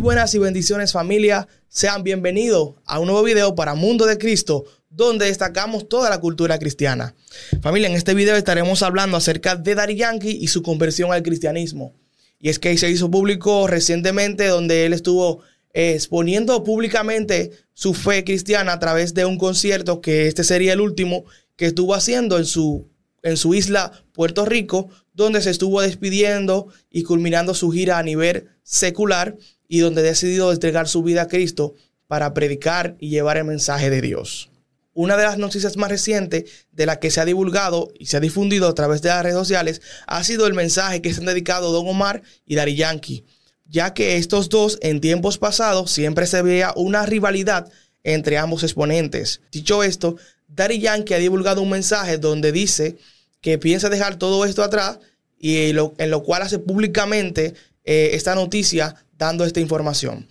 buenas y bendiciones familia, sean bienvenidos a un nuevo video para Mundo de Cristo, donde destacamos toda la cultura cristiana. Familia, en este video estaremos hablando acerca de Daddy Yankee y su conversión al cristianismo. Y es que se hizo público recientemente donde él estuvo eh, exponiendo públicamente su fe cristiana a través de un concierto que este sería el último que estuvo haciendo en su, en su isla Puerto Rico, donde se estuvo despidiendo y culminando su gira a nivel secular y donde ha decidido entregar su vida a Cristo para predicar y llevar el mensaje de Dios. Una de las noticias más recientes de la que se ha divulgado y se ha difundido a través de las redes sociales ha sido el mensaje que se han dedicado Don Omar y Dari Yankee, ya que estos dos en tiempos pasados siempre se veía una rivalidad entre ambos exponentes. Dicho esto, Dari Yankee ha divulgado un mensaje donde dice que piensa dejar todo esto atrás y en lo cual hace públicamente eh, esta noticia dando esta información.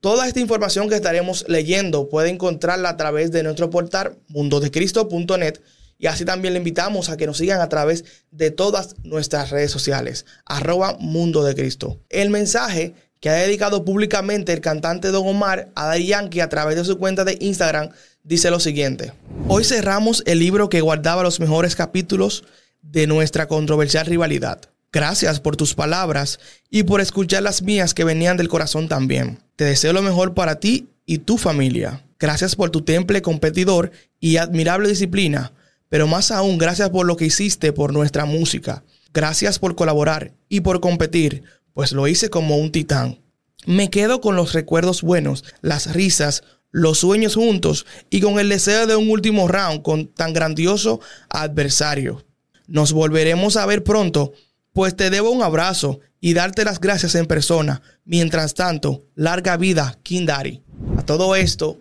Toda esta información que estaremos leyendo puede encontrarla a través de nuestro portal mundodecristo.net y así también le invitamos a que nos sigan a través de todas nuestras redes sociales, arroba Mundo de Cristo. El mensaje que ha dedicado públicamente el cantante Don Omar a Daddy Yankee a través de su cuenta de Instagram dice lo siguiente. Hoy cerramos el libro que guardaba los mejores capítulos de nuestra controversial rivalidad. Gracias por tus palabras y por escuchar las mías que venían del corazón también. Te deseo lo mejor para ti y tu familia. Gracias por tu temple competidor y admirable disciplina, pero más aún gracias por lo que hiciste por nuestra música. Gracias por colaborar y por competir, pues lo hice como un titán. Me quedo con los recuerdos buenos, las risas, los sueños juntos y con el deseo de un último round con tan grandioso adversario. Nos volveremos a ver pronto pues te debo un abrazo y darte las gracias en persona. Mientras tanto, larga vida, King Daddy. A todo esto,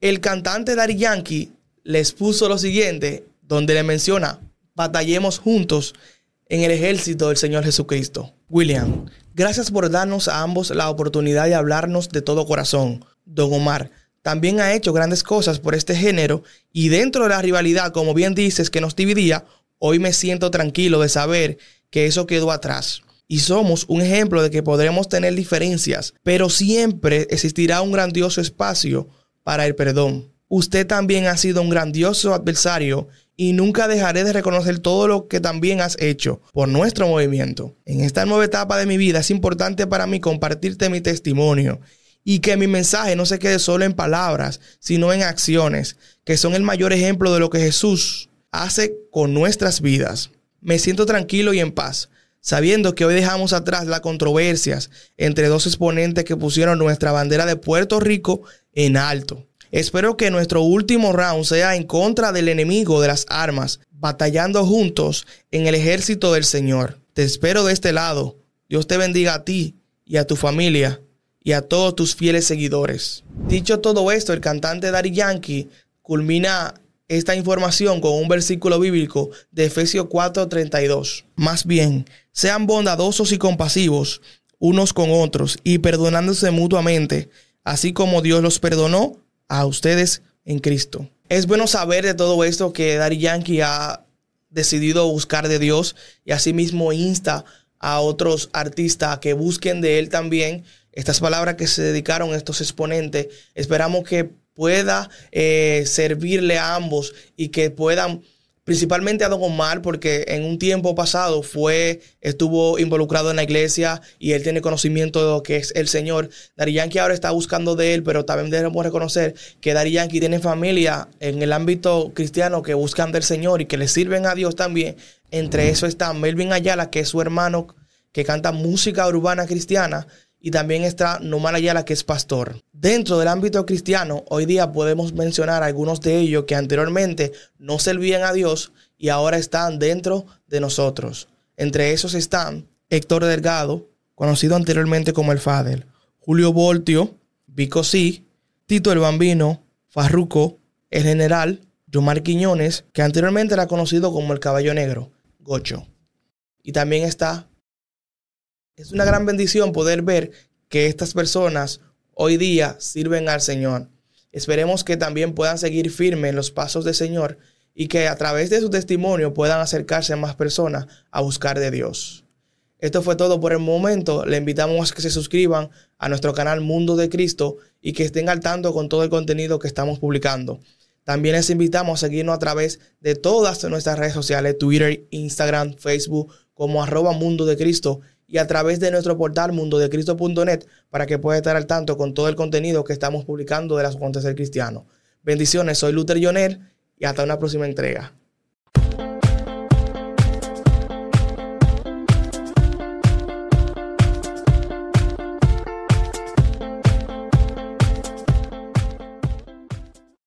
el cantante Daddy Yankee les puso lo siguiente, donde le menciona, batallemos juntos en el ejército del Señor Jesucristo. William, gracias por darnos a ambos la oportunidad de hablarnos de todo corazón. Don Omar, también ha hecho grandes cosas por este género y dentro de la rivalidad, como bien dices, que nos dividía, hoy me siento tranquilo de saber que eso quedó atrás. Y somos un ejemplo de que podremos tener diferencias, pero siempre existirá un grandioso espacio para el perdón. Usted también ha sido un grandioso adversario y nunca dejaré de reconocer todo lo que también has hecho por nuestro movimiento. En esta nueva etapa de mi vida es importante para mí compartirte mi testimonio y que mi mensaje no se quede solo en palabras, sino en acciones, que son el mayor ejemplo de lo que Jesús hace con nuestras vidas me siento tranquilo y en paz, sabiendo que hoy dejamos atrás las controversias entre dos exponentes que pusieron nuestra bandera de Puerto Rico en alto. Espero que nuestro último round sea en contra del enemigo de las armas, batallando juntos en el ejército del Señor. Te espero de este lado. Dios te bendiga a ti y a tu familia y a todos tus fieles seguidores. Dicho todo esto, el cantante Daddy Yankee culmina esta información con un versículo bíblico de Efesios 4:32. Más bien, sean bondadosos y compasivos unos con otros y perdonándose mutuamente, así como Dios los perdonó a ustedes en Cristo. Es bueno saber de todo esto que Daddy Yankee ha decidido buscar de Dios y asimismo insta a otros artistas a que busquen de él también estas palabras que se dedicaron estos exponentes. Esperamos que pueda eh, servirle a ambos y que puedan principalmente a Don Omar, porque en un tiempo pasado fue, estuvo involucrado en la iglesia y él tiene conocimiento de lo que es el Señor. Dari Yankee ahora está buscando de él, pero también debemos reconocer que Dari Yankee tiene familia en el ámbito cristiano que buscan del Señor y que le sirven a Dios también. Entre eso está Melvin Ayala, que es su hermano que canta música urbana cristiana y también está Nomar Ayala, que es pastor. Dentro del ámbito cristiano, hoy día podemos mencionar algunos de ellos que anteriormente no servían a Dios y ahora están dentro de nosotros. Entre esos están Héctor Delgado, conocido anteriormente como el Fadel, Julio Voltio, Vico C, Tito el Bambino, Farruco, el General, Yomar Quiñones, que anteriormente era conocido como el Caballo Negro, Gocho. Y también está es una gran bendición poder ver que estas personas hoy día sirven al Señor. Esperemos que también puedan seguir firmes en los pasos del Señor y que a través de su testimonio puedan acercarse a más personas a buscar de Dios. Esto fue todo por el momento. Le invitamos a que se suscriban a nuestro canal Mundo de Cristo y que estén al tanto con todo el contenido que estamos publicando. También les invitamos a seguirnos a través de todas nuestras redes sociales, Twitter, Instagram, Facebook, como arroba Mundo de Cristo y a través de nuestro portal mundodecristo.net para que pueda estar al tanto con todo el contenido que estamos publicando de las acontecer cristianos. Bendiciones, soy Luther Joner y hasta una próxima entrega.